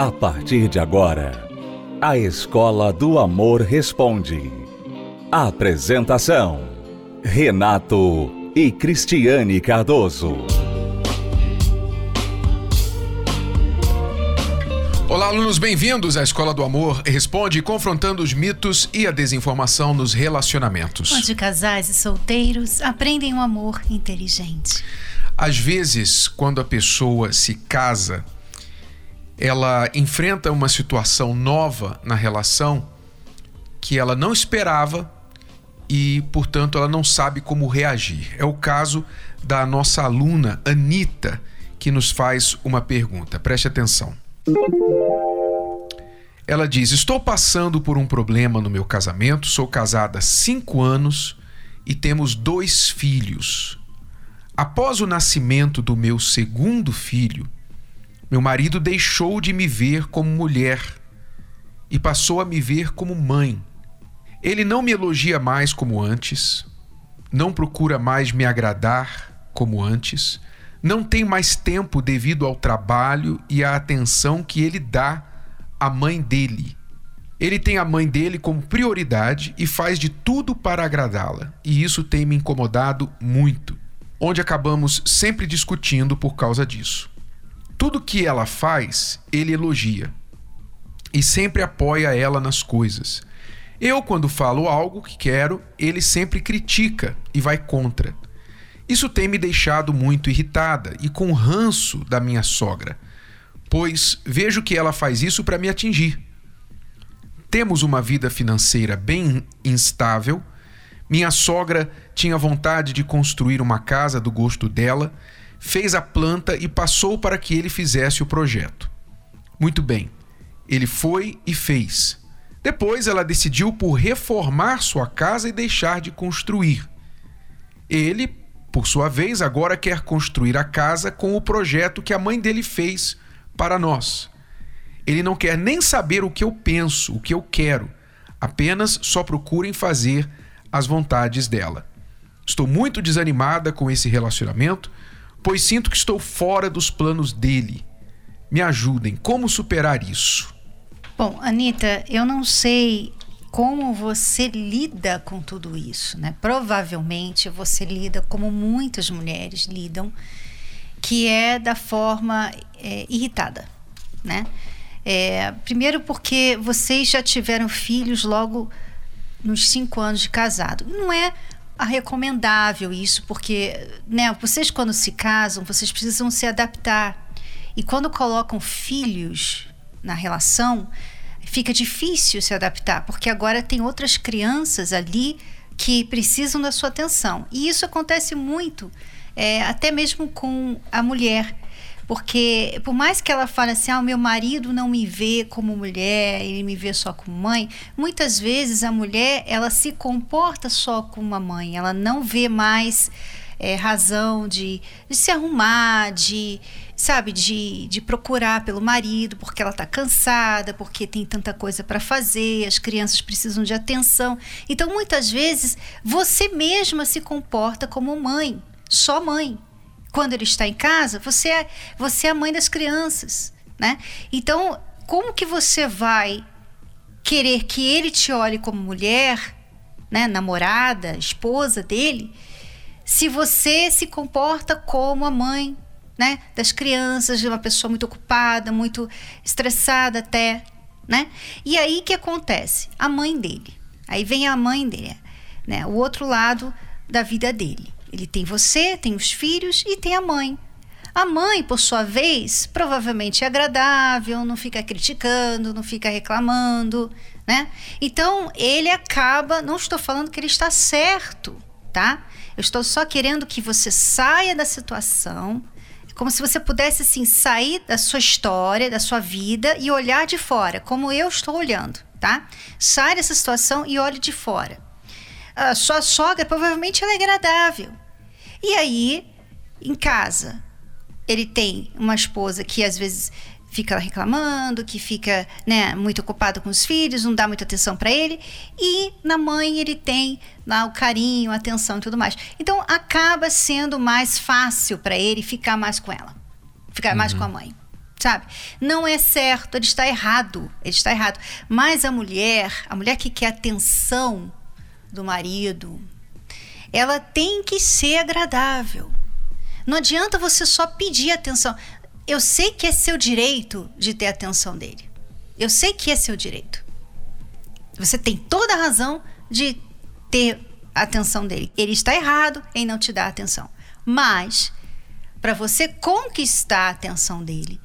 A partir de agora, a Escola do Amor Responde. Apresentação: Renato e Cristiane Cardoso. Olá, alunos, bem-vindos à Escola do Amor Responde, confrontando os mitos e a desinformação nos relacionamentos. Onde casais e solteiros aprendem um amor inteligente. Às vezes, quando a pessoa se casa, ela enfrenta uma situação nova na relação que ela não esperava e, portanto, ela não sabe como reagir. É o caso da nossa aluna Anita, que nos faz uma pergunta. Preste atenção. Ela diz: Estou passando por um problema no meu casamento, sou casada há cinco anos e temos dois filhos. Após o nascimento do meu segundo filho, meu marido deixou de me ver como mulher e passou a me ver como mãe. Ele não me elogia mais como antes, não procura mais me agradar como antes não tem mais tempo devido ao trabalho e à atenção que ele dá à mãe dele. Ele tem a mãe dele como prioridade e faz de tudo para agradá-la, e isso tem me incomodado muito, onde acabamos sempre discutindo por causa disso. Tudo que ela faz, ele elogia e sempre apoia ela nas coisas. Eu, quando falo algo que quero, ele sempre critica e vai contra. Isso tem me deixado muito irritada e com ranço da minha sogra, pois vejo que ela faz isso para me atingir. Temos uma vida financeira bem instável. Minha sogra tinha vontade de construir uma casa do gosto dela, fez a planta e passou para que ele fizesse o projeto. Muito bem, ele foi e fez. Depois ela decidiu por reformar sua casa e deixar de construir. Ele por sua vez, agora quer construir a casa com o projeto que a mãe dele fez para nós. Ele não quer nem saber o que eu penso, o que eu quero, apenas só procurem fazer as vontades dela. Estou muito desanimada com esse relacionamento, pois sinto que estou fora dos planos dele. Me ajudem, como superar isso? Bom, Anitta, eu não sei como você lida com tudo isso, né? Provavelmente você lida como muitas mulheres lidam, que é da forma é, irritada, né? É, primeiro porque vocês já tiveram filhos logo nos cinco anos de casado. Não é recomendável isso, porque né, vocês quando se casam, vocês precisam se adaptar. E quando colocam filhos na relação, fica difícil se adaptar, porque agora tem outras crianças ali que precisam da sua atenção. E isso acontece muito, é, até mesmo com a mulher. Porque por mais que ela fale assim, ah, meu marido não me vê como mulher, ele me vê só como mãe, muitas vezes a mulher ela se comporta só como uma mãe, ela não vê mais é, razão de, de, se arrumar, de, sabe, de, de procurar pelo marido, porque ela está cansada, porque tem tanta coisa para fazer, as crianças precisam de atenção. Então, muitas vezes, você mesma se comporta como mãe, só mãe. Quando ele está em casa, você é, você é a mãe das crianças, né? Então, como que você vai querer que ele te olhe como mulher, né, namorada, esposa dele, se você se comporta como a mãe né, das crianças, de uma pessoa muito ocupada, muito estressada até, né? E aí que acontece? A mãe dele. Aí vem a mãe dele, né? O outro lado da vida dele. Ele tem você, tem os filhos e tem a mãe. A mãe, por sua vez, provavelmente é agradável, não fica criticando, não fica reclamando, né? Então, ele acaba, não estou falando que ele está certo, tá? Eu estou só querendo que você saia da situação, como se você pudesse assim sair da sua história, da sua vida e olhar de fora, como eu estou olhando, tá? Sai dessa situação e olhe de fora. A sua sogra provavelmente ela é agradável. E aí, em casa, ele tem uma esposa que às vezes fica reclamando, que fica né, muito ocupado com os filhos, não dá muita atenção para ele. E na mãe ele tem lá o carinho, a atenção e tudo mais. Então acaba sendo mais fácil para ele ficar mais com ela, ficar uhum. mais com a uhum. mãe. sabe? Não é certo, ele está errado, ele está errado. Mas a mulher, a mulher que quer atenção do marido, ela tem que ser agradável. Não adianta você só pedir atenção. Eu sei que é seu direito de ter atenção dele. Eu sei que é seu direito. Você tem toda a razão de ter atenção dele. Ele está errado em não te dar atenção. Mas para você conquistar a atenção dele,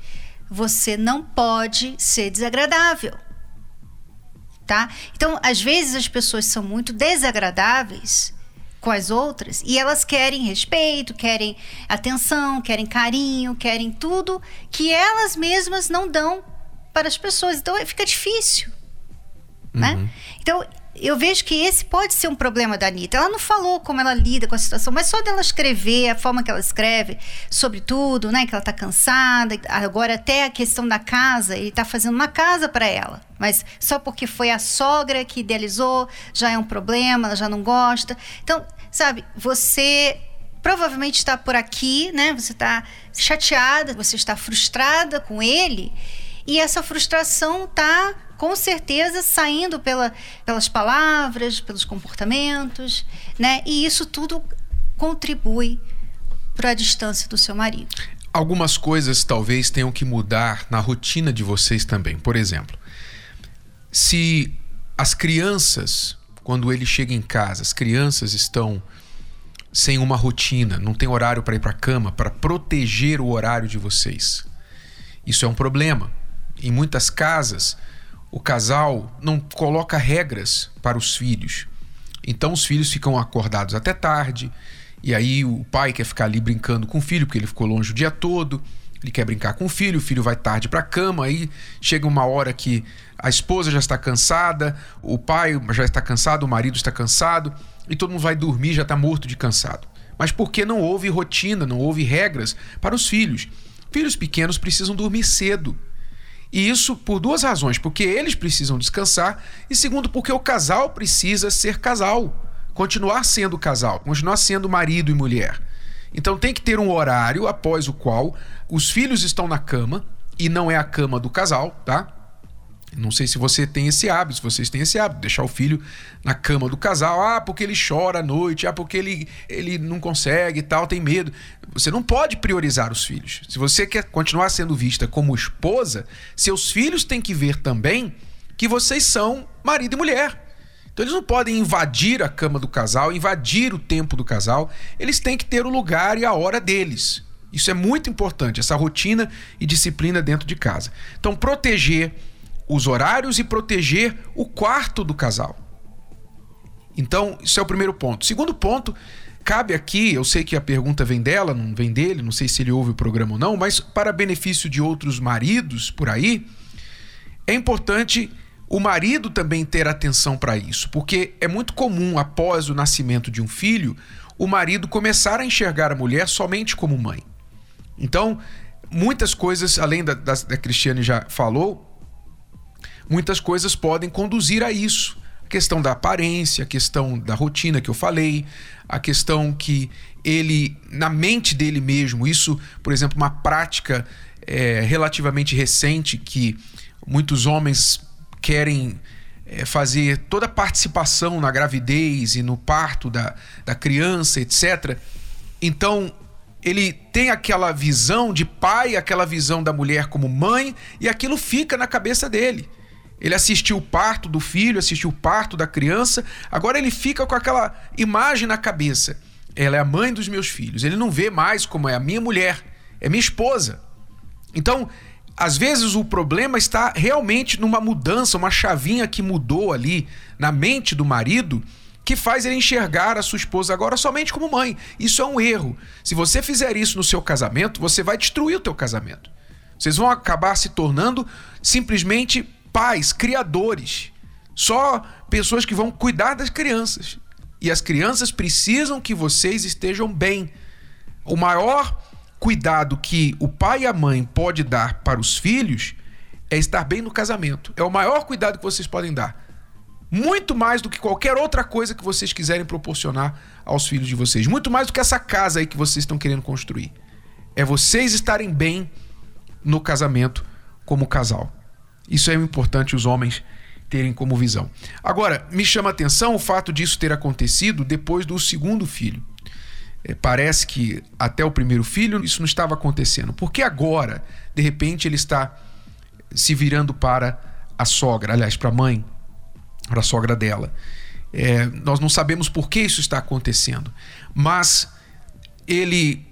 você não pode ser desagradável. Tá? Então, às vezes as pessoas são muito desagradáveis com as outras e elas querem respeito, querem atenção, querem carinho, querem tudo que elas mesmas não dão para as pessoas. Então, fica difícil. Né? Uhum. Né? Então, eu vejo que esse pode ser um problema da Anitta. Ela não falou como ela lida com a situação, mas só dela escrever, a forma que ela escreve sobre tudo, né? Que ela tá cansada. Agora, até a questão da casa, ele tá fazendo uma casa para ela. Mas só porque foi a sogra que idealizou, já é um problema, ela já não gosta. Então, sabe, você provavelmente está por aqui, né? Você está chateada, você está frustrada com ele. E essa frustração tá com certeza saindo pela, pelas palavras, pelos comportamentos, né? E isso tudo contribui para a distância do seu marido. Algumas coisas talvez tenham que mudar na rotina de vocês também. Por exemplo, se as crianças, quando ele chega em casa, as crianças estão sem uma rotina, não tem horário para ir para a cama, para proteger o horário de vocês. Isso é um problema. Em muitas casas, o casal não coloca regras para os filhos. Então os filhos ficam acordados até tarde, e aí o pai quer ficar ali brincando com o filho, porque ele ficou longe o dia todo. Ele quer brincar com o filho, o filho vai tarde para a cama, aí chega uma hora que a esposa já está cansada, o pai já está cansado, o marido está cansado, e todo mundo vai dormir, já está morto de cansado. Mas porque não houve rotina, não houve regras para os filhos. Filhos pequenos precisam dormir cedo. E isso por duas razões: porque eles precisam descansar, e segundo, porque o casal precisa ser casal, continuar sendo casal, continuar sendo marido e mulher. Então tem que ter um horário após o qual os filhos estão na cama, e não é a cama do casal, tá? Não sei se você tem esse hábito, se vocês têm esse hábito, deixar o filho na cama do casal. Ah, porque ele chora à noite, ah, porque ele, ele não consegue e tal, tem medo. Você não pode priorizar os filhos. Se você quer continuar sendo vista como esposa, seus filhos têm que ver também que vocês são marido e mulher. Então eles não podem invadir a cama do casal, invadir o tempo do casal. Eles têm que ter o lugar e a hora deles. Isso é muito importante, essa rotina e disciplina dentro de casa. Então, proteger os horários e proteger o quarto do casal. Então, isso é o primeiro ponto. Segundo ponto, cabe aqui, eu sei que a pergunta vem dela, não vem dele, não sei se ele ouve o programa ou não, mas para benefício de outros maridos por aí, é importante o marido também ter atenção para isso, porque é muito comum após o nascimento de um filho, o marido começar a enxergar a mulher somente como mãe. Então, muitas coisas, além da, da, da Cristiane já falou, muitas coisas podem conduzir a isso. A questão da aparência, a questão da rotina que eu falei, a questão que ele, na mente dele mesmo, isso, por exemplo, uma prática é, relativamente recente que muitos homens querem é, fazer toda a participação na gravidez e no parto da, da criança, etc. Então, ele tem aquela visão de pai, aquela visão da mulher como mãe, e aquilo fica na cabeça dele. Ele assistiu o parto do filho, assistiu o parto da criança, agora ele fica com aquela imagem na cabeça. Ela é a mãe dos meus filhos. Ele não vê mais como é a minha mulher, é minha esposa. Então, às vezes o problema está realmente numa mudança, uma chavinha que mudou ali na mente do marido que faz ele enxergar a sua esposa agora somente como mãe. Isso é um erro. Se você fizer isso no seu casamento, você vai destruir o teu casamento. Vocês vão acabar se tornando simplesmente pais, criadores, só pessoas que vão cuidar das crianças. E as crianças precisam que vocês estejam bem. O maior cuidado que o pai e a mãe pode dar para os filhos é estar bem no casamento. É o maior cuidado que vocês podem dar. Muito mais do que qualquer outra coisa que vocês quiserem proporcionar aos filhos de vocês. Muito mais do que essa casa aí que vocês estão querendo construir. É vocês estarem bem no casamento como casal. Isso é importante os homens terem como visão. Agora, me chama a atenção o fato disso ter acontecido depois do segundo filho. É, parece que até o primeiro filho isso não estava acontecendo. Porque agora, de repente, ele está se virando para a sogra, aliás, para a mãe, para a sogra dela. É, nós não sabemos por que isso está acontecendo, mas ele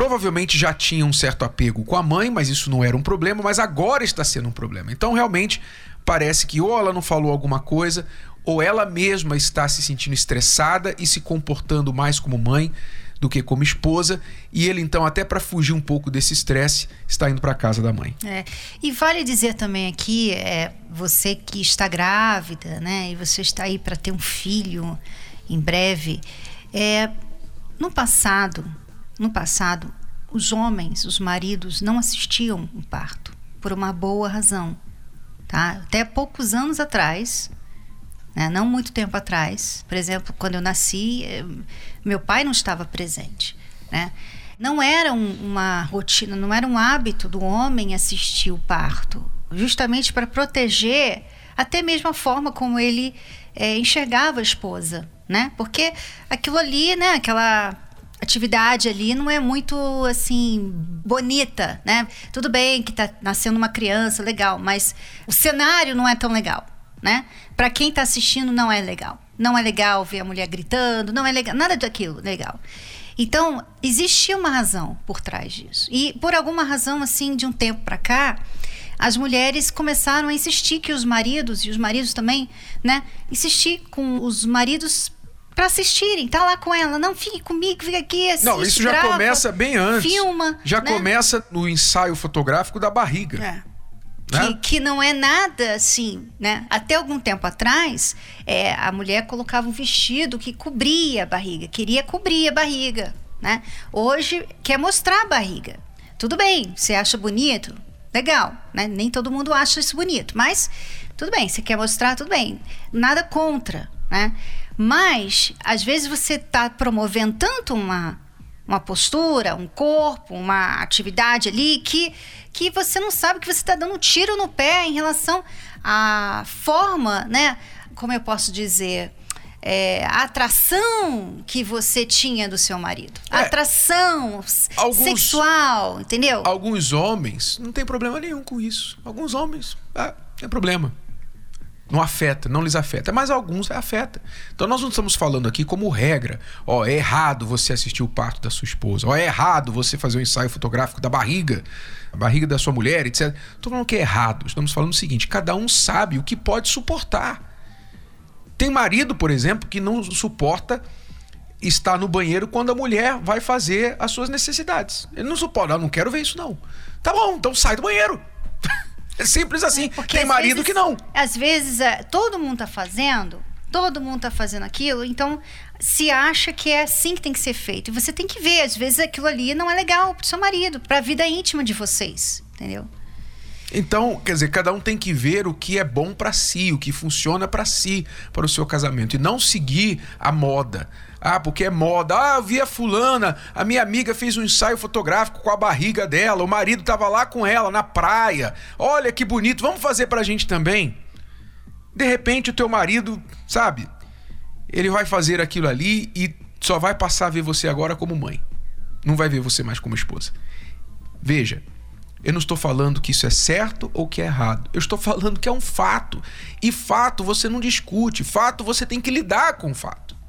provavelmente já tinha um certo apego com a mãe, mas isso não era um problema, mas agora está sendo um problema. Então, realmente, parece que ou ela não falou alguma coisa, ou ela mesma está se sentindo estressada e se comportando mais como mãe do que como esposa, e ele então até para fugir um pouco desse estresse está indo para casa da mãe. É. E vale dizer também aqui, é, você que está grávida, né, e você está aí para ter um filho em breve, é, no passado, no passado, os homens, os maridos não assistiam o parto por uma boa razão, tá? Até poucos anos atrás, né? não muito tempo atrás, por exemplo, quando eu nasci, eh, meu pai não estava presente, né? Não era um, uma rotina, não era um hábito do homem assistir o parto, justamente para proteger até mesmo a forma como ele é, enxergava a esposa, né? Porque aquilo ali, né? Aquela atividade ali não é muito assim bonita, né? Tudo bem que tá nascendo uma criança, legal, mas o cenário não é tão legal né? Para quem está assistindo não é legal. Não é legal ver a mulher gritando, não é legal, nada daquilo legal. Então, existia uma razão por trás disso. E por alguma razão assim, de um tempo para cá, as mulheres começaram a insistir que os maridos e os maridos também, né, insistir com os maridos para assistirem, tá lá com ela, não fique comigo, fica aqui, assiste, Não, isso já grava, começa bem antes. Filma, já né? começa no ensaio fotográfico da barriga. É. Né? Que, que, não é nada assim, né? Até algum tempo atrás, é, a mulher colocava um vestido que cobria a barriga, queria cobrir a barriga, né? Hoje quer mostrar a barriga. Tudo bem, você acha bonito? Legal, né? Nem todo mundo acha isso bonito, mas tudo bem, você quer mostrar, tudo bem. Nada contra, né? Mas, às vezes você está promovendo tanto uma uma postura, um corpo, uma atividade ali que, que você não sabe que você está dando um tiro no pé em relação à forma, né? Como eu posso dizer? É, a atração que você tinha do seu marido. É, atração alguns, sexual, entendeu? Alguns homens não tem problema nenhum com isso. Alguns homens, ah, tem problema. Não afeta, não lhes afeta, mas alguns afeta. Então nós não estamos falando aqui como regra. Ó, é errado você assistir o parto da sua esposa. Ó, é errado você fazer o um ensaio fotográfico da barriga, a barriga da sua mulher, etc. Estou falando que é errado. Estamos falando o seguinte: cada um sabe o que pode suportar. Tem marido, por exemplo, que não suporta estar no banheiro quando a mulher vai fazer as suas necessidades. Ele não suporta, eu não quero ver isso não. Tá bom, então sai do banheiro. É simples assim. É porque Tem marido vezes, que não. Às vezes é, todo mundo tá fazendo, todo mundo tá fazendo aquilo, então se acha que é assim que tem que ser feito. E você tem que ver, às vezes aquilo ali não é legal pro seu marido, pra vida íntima de vocês, entendeu? Então, quer dizer, cada um tem que ver o que é bom para si, o que funciona para si, para o seu casamento e não seguir a moda. Ah, porque é moda. Ah, eu vi a fulana, a minha amiga fez um ensaio fotográfico com a barriga dela, o marido estava lá com ela na praia. Olha que bonito, vamos fazer pra gente também? De repente o teu marido, sabe? Ele vai fazer aquilo ali e só vai passar a ver você agora como mãe. Não vai ver você mais como esposa. Veja, eu não estou falando que isso é certo ou que é errado. Eu estou falando que é um fato. E fato você não discute. Fato você tem que lidar com o fato.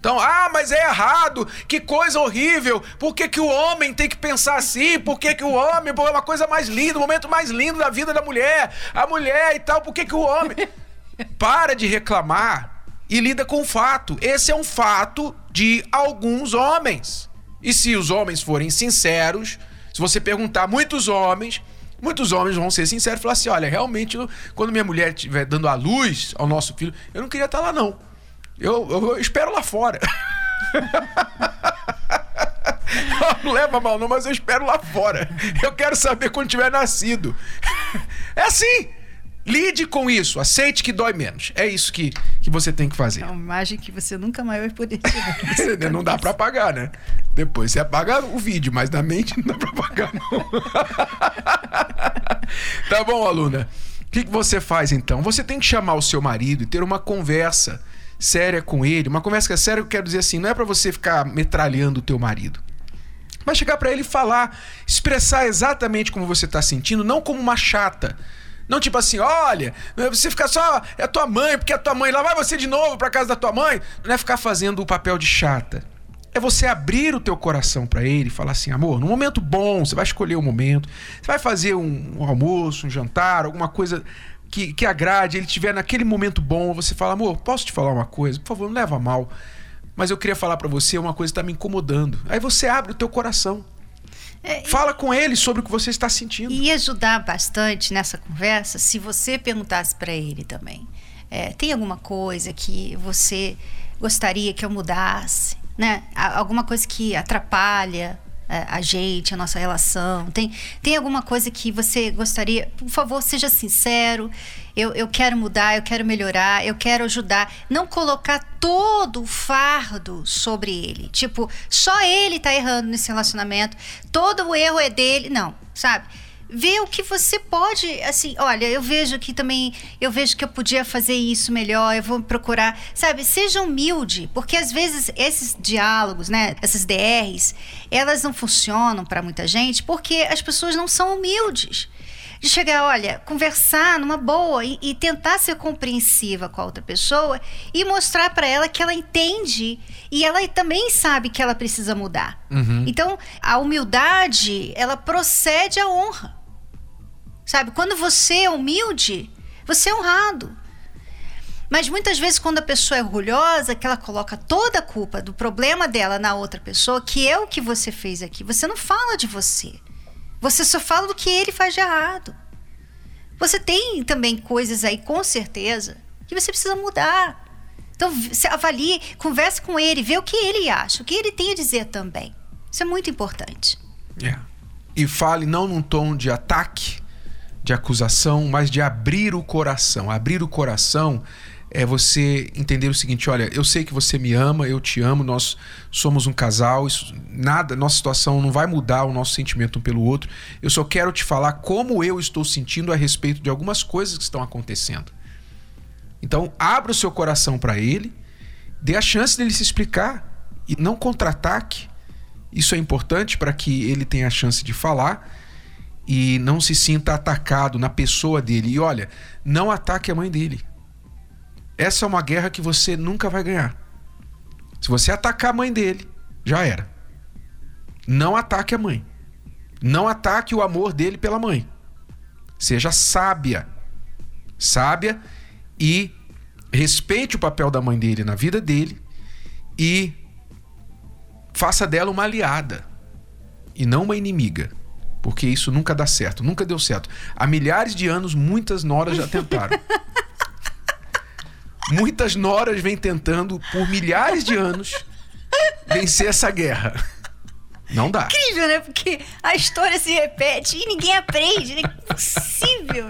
Então, ah, mas é errado, que coisa horrível, por que, que o homem tem que pensar assim? Por que, que o homem, é uma coisa mais linda, o momento mais lindo da vida da mulher, a mulher e tal, por que, que o homem. Para de reclamar e lida com o fato. Esse é um fato de alguns homens. E se os homens forem sinceros, se você perguntar muitos homens, muitos homens vão ser sinceros e falar assim: olha, realmente, quando minha mulher estiver dando a luz ao nosso filho, eu não queria estar lá, não. Eu, eu, eu espero lá fora. não leva mal não, mas eu espero lá fora. Eu quero saber quando tiver nascido. É assim. Lide com isso, aceite que dói menos. É isso que, que você tem que fazer. É uma imagem que você nunca mais vai poder tirar. não dá para apagar, né? Depois você apaga o vídeo, mas na mente não dá para apagar, não. tá bom, aluna? O que, que você faz então? Você tem que chamar o seu marido e ter uma conversa séria com ele. Uma conversa que é séria, eu quero dizer assim, não é para você ficar metralhando o teu marido. Mas chegar para ele e falar, expressar exatamente como você está sentindo, não como uma chata. Não tipo assim, olha, você fica só, é tua mãe, porque é tua mãe, lá vai você de novo para casa da tua mãe. Não é ficar fazendo o papel de chata. É você abrir o teu coração para ele e falar assim, amor, num momento bom, você vai escolher o um momento, você vai fazer um, um almoço, um jantar, alguma coisa que, que agrade, ele estiver naquele momento bom, você fala, amor, posso te falar uma coisa? Por favor, não leva mal mas eu queria falar para você uma coisa que está me incomodando. Aí você abre o teu coração. É, Fala com ele sobre o que você está sentindo. E ajudar bastante nessa conversa se você perguntasse para ele também. É, tem alguma coisa que você gostaria que eu mudasse? Né? Alguma coisa que atrapalha a gente, a nossa relação? Tem, tem alguma coisa que você gostaria? Por favor, seja sincero eu, eu quero mudar, eu quero melhorar, eu quero ajudar. Não colocar todo o fardo sobre ele. Tipo, só ele tá errando nesse relacionamento, todo o erro é dele. Não, sabe? Ver o que você pode, assim, olha, eu vejo que também, eu vejo que eu podia fazer isso melhor, eu vou procurar, sabe? Seja humilde, porque às vezes esses diálogos, né, essas DRs, elas não funcionam para muita gente porque as pessoas não são humildes de chegar, olha, conversar numa boa e, e tentar ser compreensiva com a outra pessoa e mostrar para ela que ela entende e ela também sabe que ela precisa mudar. Uhum. Então, a humildade, ela procede à honra. Sabe? Quando você é humilde, você é honrado. Mas muitas vezes, quando a pessoa é orgulhosa, que ela coloca toda a culpa do problema dela na outra pessoa, que é o que você fez aqui, você não fala de você. Você só fala do que ele faz de errado. Você tem também coisas aí, com certeza, que você precisa mudar. Então, avalie, converse com ele, vê o que ele acha, o que ele tem a dizer também. Isso é muito importante. É. E fale não num tom de ataque, de acusação, mas de abrir o coração. Abrir o coração é você entender o seguinte: olha, eu sei que você me ama, eu te amo, nós somos um casal, isso, nada, nossa situação não vai mudar o nosso sentimento um pelo outro. Eu só quero te falar como eu estou sentindo a respeito de algumas coisas que estão acontecendo. Então, abra o seu coração para ele, dê a chance dele se explicar e não contra-ataque. Isso é importante para que ele tenha a chance de falar e não se sinta atacado na pessoa dele. E olha, não ataque a mãe dele essa é uma guerra que você nunca vai ganhar. Se você atacar a mãe dele, já era. Não ataque a mãe. Não ataque o amor dele pela mãe. Seja sábia. Sábia e respeite o papel da mãe dele na vida dele e faça dela uma aliada e não uma inimiga. Porque isso nunca dá certo, nunca deu certo. Há milhares de anos, muitas noras já tentaram. Muitas noras vêm tentando, por milhares de anos, vencer essa guerra. Não dá. Incrível, né? Porque a história se repete e ninguém aprende. É impossível.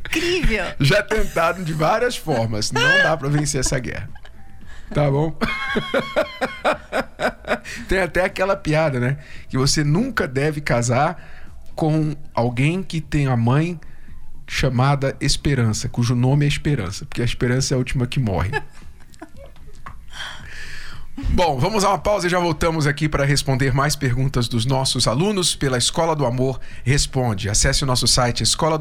Incrível. Já tentaram de várias formas. Não dá para vencer essa guerra. Tá bom? Tem até aquela piada, né? Que você nunca deve casar com alguém que tem a mãe chamada Esperança, cujo nome é Esperança, porque a esperança é a última que morre. Bom, vamos a uma pausa e já voltamos aqui para responder mais perguntas dos nossos alunos pela Escola do Amor Responde. Acesse o nosso site escola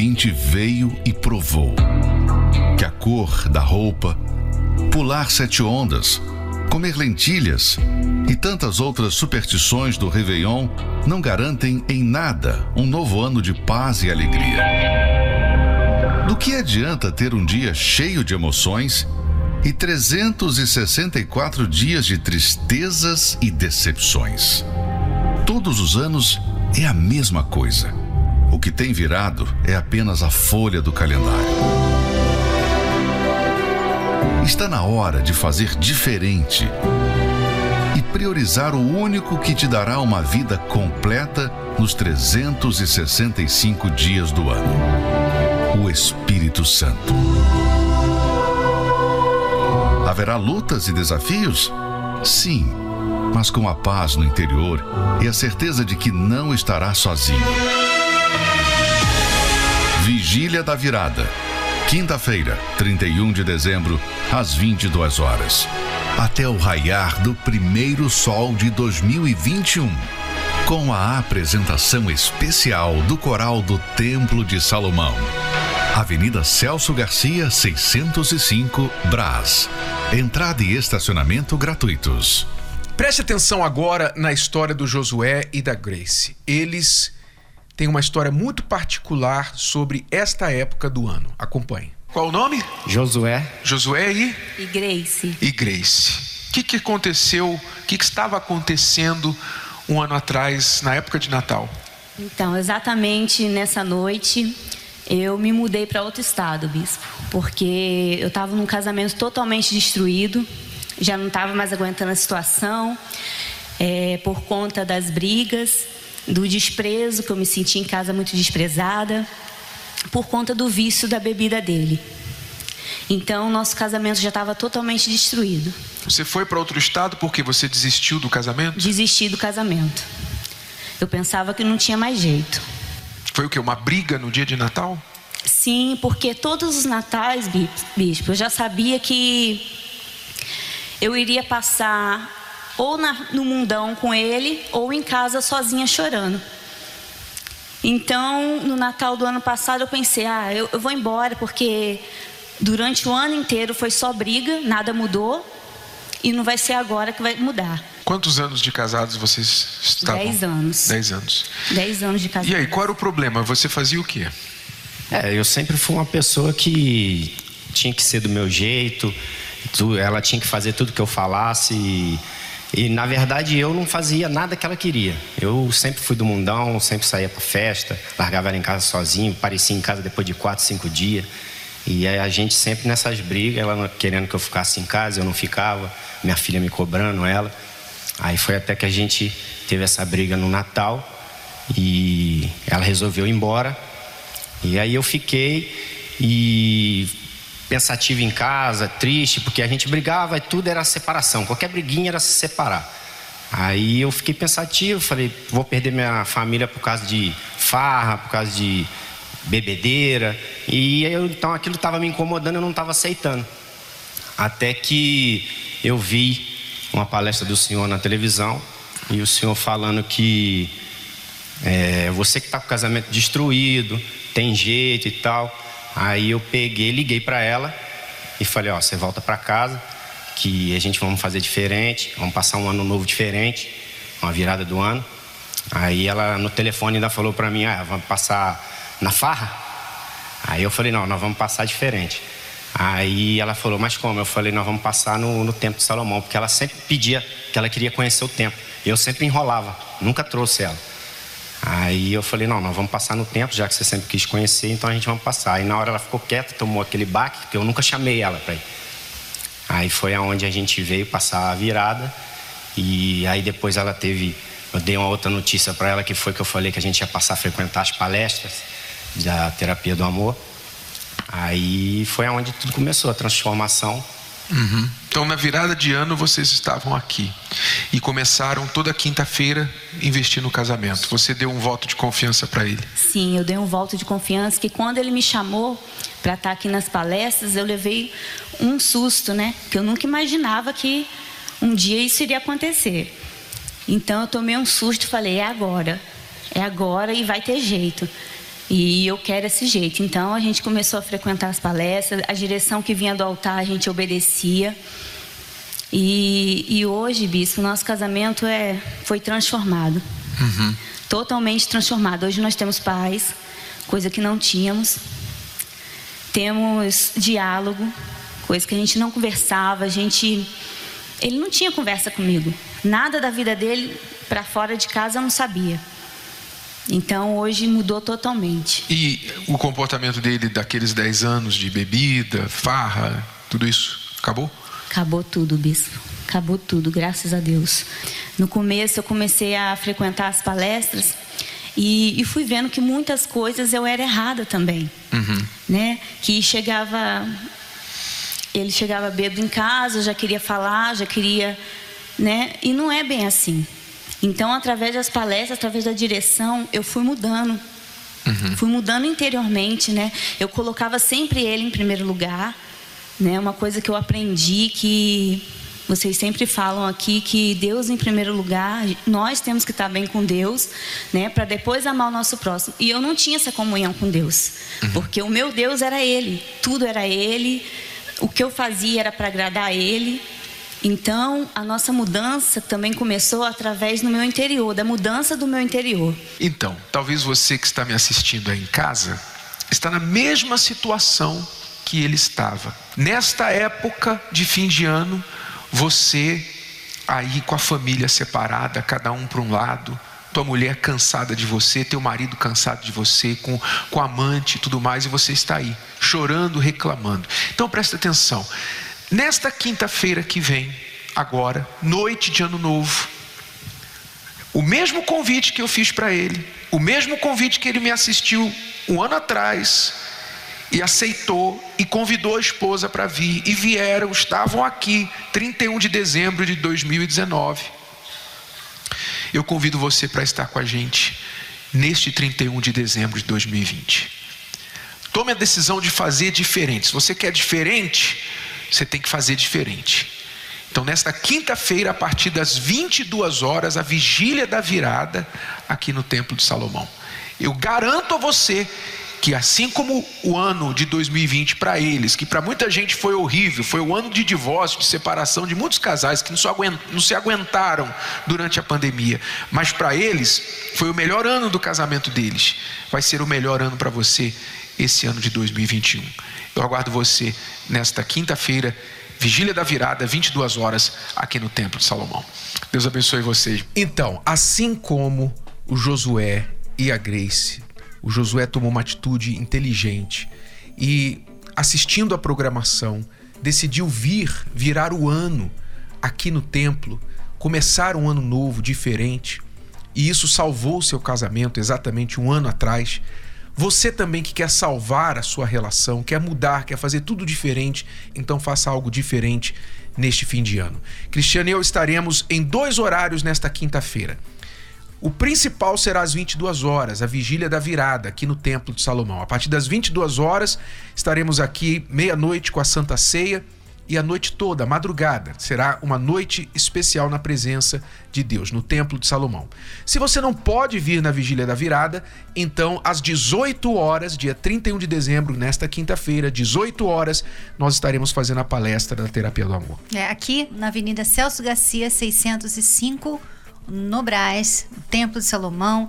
20 veio e provou que a cor da roupa, pular sete ondas, comer lentilhas e tantas outras superstições do Réveillon não garantem em nada um novo ano de paz e alegria. Do que adianta ter um dia cheio de emoções e 364 dias de tristezas e decepções? Todos os anos é a mesma coisa. Que tem virado é apenas a folha do calendário. Está na hora de fazer diferente e priorizar o único que te dará uma vida completa nos 365 dias do ano: o Espírito Santo. Haverá lutas e desafios? Sim, mas com a paz no interior e a certeza de que não estará sozinho. Vigília da Virada. Quinta-feira, 31 de dezembro, às 22 horas. Até o raiar do primeiro sol de 2021. Com a apresentação especial do Coral do Templo de Salomão. Avenida Celso Garcia, 605, Brás. Entrada e estacionamento gratuitos. Preste atenção agora na história do Josué e da Grace. Eles têm uma história muito particular sobre esta época do ano. Acompanhe. Qual o nome? Josué. Josué e? E Grace. E Grace. O que, que aconteceu? O que, que estava acontecendo um ano atrás, na época de Natal? Então, exatamente nessa noite, eu me mudei para outro estado, bispo, porque eu estava num casamento totalmente destruído, já não estava mais aguentando a situação, é, por conta das brigas, do desprezo, que eu me senti em casa muito desprezada, por conta do vício da bebida dele. Então, nosso casamento já estava totalmente destruído. Você foi para outro estado porque você desistiu do casamento? Desisti do casamento. Eu pensava que não tinha mais jeito. Foi o que? Uma briga no dia de Natal? Sim, porque todos os natais, bispo, eu já sabia que eu iria passar ou na, no mundão com ele ou em casa sozinha chorando. Então, no Natal do ano passado, eu pensei: ah, eu, eu vou embora porque durante o ano inteiro foi só briga, nada mudou e não vai ser agora que vai mudar. Quantos anos de casados vocês estavam? Dez anos. Dez anos. Dez anos de casados. E aí, qual era o problema? Você fazia o quê? É, eu sempre fui uma pessoa que tinha que ser do meu jeito, ela tinha que fazer tudo que eu falasse. E, e, na verdade eu não fazia nada que ela queria. Eu sempre fui do mundão, sempre saía para festa, largava ela em casa sozinho, parecia em casa depois de quatro, cinco dias. E a gente sempre nessas brigas, ela querendo que eu ficasse em casa, eu não ficava, minha filha me cobrando ela. Aí foi até que a gente teve essa briga no Natal e ela resolveu ir embora. E aí eu fiquei e pensativo em casa, triste, porque a gente brigava e tudo era separação, qualquer briguinha era se separar. Aí eu fiquei pensativo, falei, vou perder minha família por causa de farra, por causa de bebedeira. E eu, então aquilo estava me incomodando, eu não estava aceitando. Até que eu vi uma palestra do senhor na televisão e o senhor falando que é, você que está com o casamento destruído, tem jeito e tal. Aí eu peguei, liguei para ela e falei: Ó, você volta para casa, que a gente vamos fazer diferente, vamos passar um ano novo diferente, uma virada do ano. Aí ela no telefone ainda falou para mim: Ah, vamos passar na farra? Aí eu falei: Não, nós vamos passar diferente. Aí ela falou: Mas como? Eu falei: Nós vamos passar no, no Templo de Salomão, porque ela sempre pedia que ela queria conhecer o templo. Eu sempre enrolava, nunca trouxe ela. Aí eu falei, não, nós vamos passar no tempo, já que você sempre quis conhecer, então a gente vamos passar. Aí na hora ela ficou quieta, tomou aquele baque, porque eu nunca chamei ela para ir. Aí foi aonde a gente veio passar a virada. E aí depois ela teve, eu dei uma outra notícia para ela que foi que eu falei que a gente ia passar a frequentar as palestras da terapia do amor. Aí foi aonde tudo começou, a transformação. Uhum. Então, na virada de ano, vocês estavam aqui e começaram toda quinta-feira investir no casamento. Você deu um voto de confiança para ele? Sim, eu dei um voto de confiança que quando ele me chamou para estar aqui nas palestras, eu levei um susto, né? Que eu nunca imaginava que um dia isso iria acontecer. Então, eu tomei um susto e falei: é agora, é agora e vai ter jeito. E eu quero esse jeito. Então a gente começou a frequentar as palestras, a direção que vinha do altar a gente obedecia. E, e hoje, bispo, nosso casamento é, foi transformado. Uhum. Totalmente transformado. Hoje nós temos paz, coisa que não tínhamos. Temos diálogo, coisa que a gente não conversava. A gente. Ele não tinha conversa comigo. Nada da vida dele para fora de casa eu não sabia. Então hoje mudou totalmente. E o comportamento dele daqueles 10 anos de bebida, farra, tudo isso? Acabou? Acabou tudo, bispo. Acabou tudo, graças a Deus. No começo eu comecei a frequentar as palestras e, e fui vendo que muitas coisas eu era errada também, uhum. né? Que chegava, ele chegava bêbado em casa, já queria falar, já queria, né? E não é bem assim. Então, através das palestras, através da direção, eu fui mudando. Uhum. Fui mudando interiormente, né? Eu colocava sempre ele em primeiro lugar, né? Uma coisa que eu aprendi que vocês sempre falam aqui que Deus em primeiro lugar, nós temos que estar bem com Deus, né, para depois amar o nosso próximo. E eu não tinha essa comunhão com Deus, Uhum. porque o meu Deus era ele, tudo era ele, o que eu fazia era para agradar a ele. Então, a nossa mudança também começou através do meu interior, da mudança do meu interior. Então, talvez você que está me assistindo aí em casa está na mesma situação que ele estava. Nesta época de fim de ano, você aí com a família separada, cada um para um lado, tua mulher cansada de você, teu marido cansado de você, com, com amante e tudo mais, e você está aí, chorando, reclamando. Então presta atenção. Nesta quinta-feira que vem, agora, noite de ano novo, o mesmo convite que eu fiz para ele, o mesmo convite que ele me assistiu um ano atrás, e aceitou e convidou a esposa para vir, e vieram, estavam aqui, 31 de dezembro de 2019. Eu convido você para estar com a gente neste 31 de dezembro de 2020. Tome a decisão de fazer diferente. Se você quer diferente, você tem que fazer diferente. Então, nesta quinta-feira, a partir das 22 horas, a vigília da virada aqui no Templo de Salomão. Eu garanto a você que assim como o ano de 2020 para eles, que para muita gente foi horrível, foi o ano de divórcio, de separação de muitos casais que não se, aguentaram durante a pandemia, mas para eles foi o melhor ano do casamento deles. Vai ser o melhor ano para você esse ano de 2021. Eu aguardo você nesta quinta-feira, vigília da virada, 22 horas, aqui no Templo de Salomão. Deus abençoe vocês. Então, assim como o Josué e a Grace o Josué tomou uma atitude inteligente e, assistindo a programação, decidiu vir, virar o ano aqui no templo, começar um ano novo, diferente, e isso salvou o seu casamento exatamente um ano atrás. Você também que quer salvar a sua relação, quer mudar, quer fazer tudo diferente, então faça algo diferente neste fim de ano. Cristiano e eu estaremos em dois horários nesta quinta-feira. O principal será às 22 horas, a vigília da virada, aqui no Templo de Salomão. A partir das 22 horas, estaremos aqui meia-noite com a Santa Ceia e a noite toda, a madrugada, será uma noite especial na presença de Deus, no Templo de Salomão. Se você não pode vir na vigília da virada, então às 18 horas, dia 31 de dezembro, nesta quinta-feira, 18 horas, nós estaremos fazendo a palestra da Terapia do Amor. É, aqui na Avenida Celso Garcia, 605 no Brás, Templo de Salomão.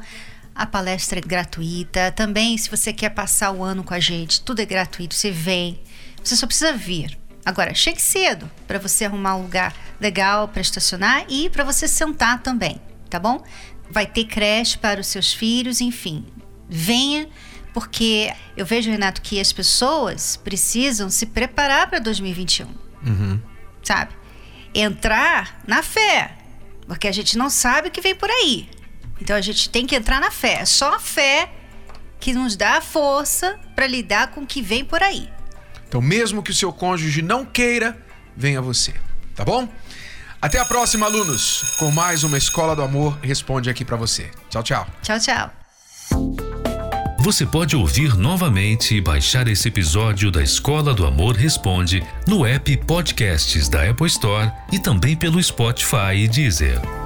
A palestra é gratuita. Também, se você quer passar o ano com a gente, tudo é gratuito. Você vem, você só precisa vir. Agora, chegue cedo para você arrumar um lugar legal para estacionar e para você sentar também, tá bom? Vai ter creche para os seus filhos, enfim. Venha, porque eu vejo, Renato, que as pessoas precisam se preparar para 2021. Uhum. Sabe? Entrar na fé, porque a gente não sabe o que vem por aí. Então a gente tem que entrar na fé. É só a fé que nos dá a força para lidar com o que vem por aí. Então, mesmo que o seu cônjuge não queira, venha você, tá bom? Até a próxima, alunos, com mais uma Escola do Amor Responde aqui para você. Tchau, tchau. Tchau, tchau. Você pode ouvir novamente e baixar esse episódio da Escola do Amor Responde no app Podcasts da Apple Store e também pelo Spotify e Deezer.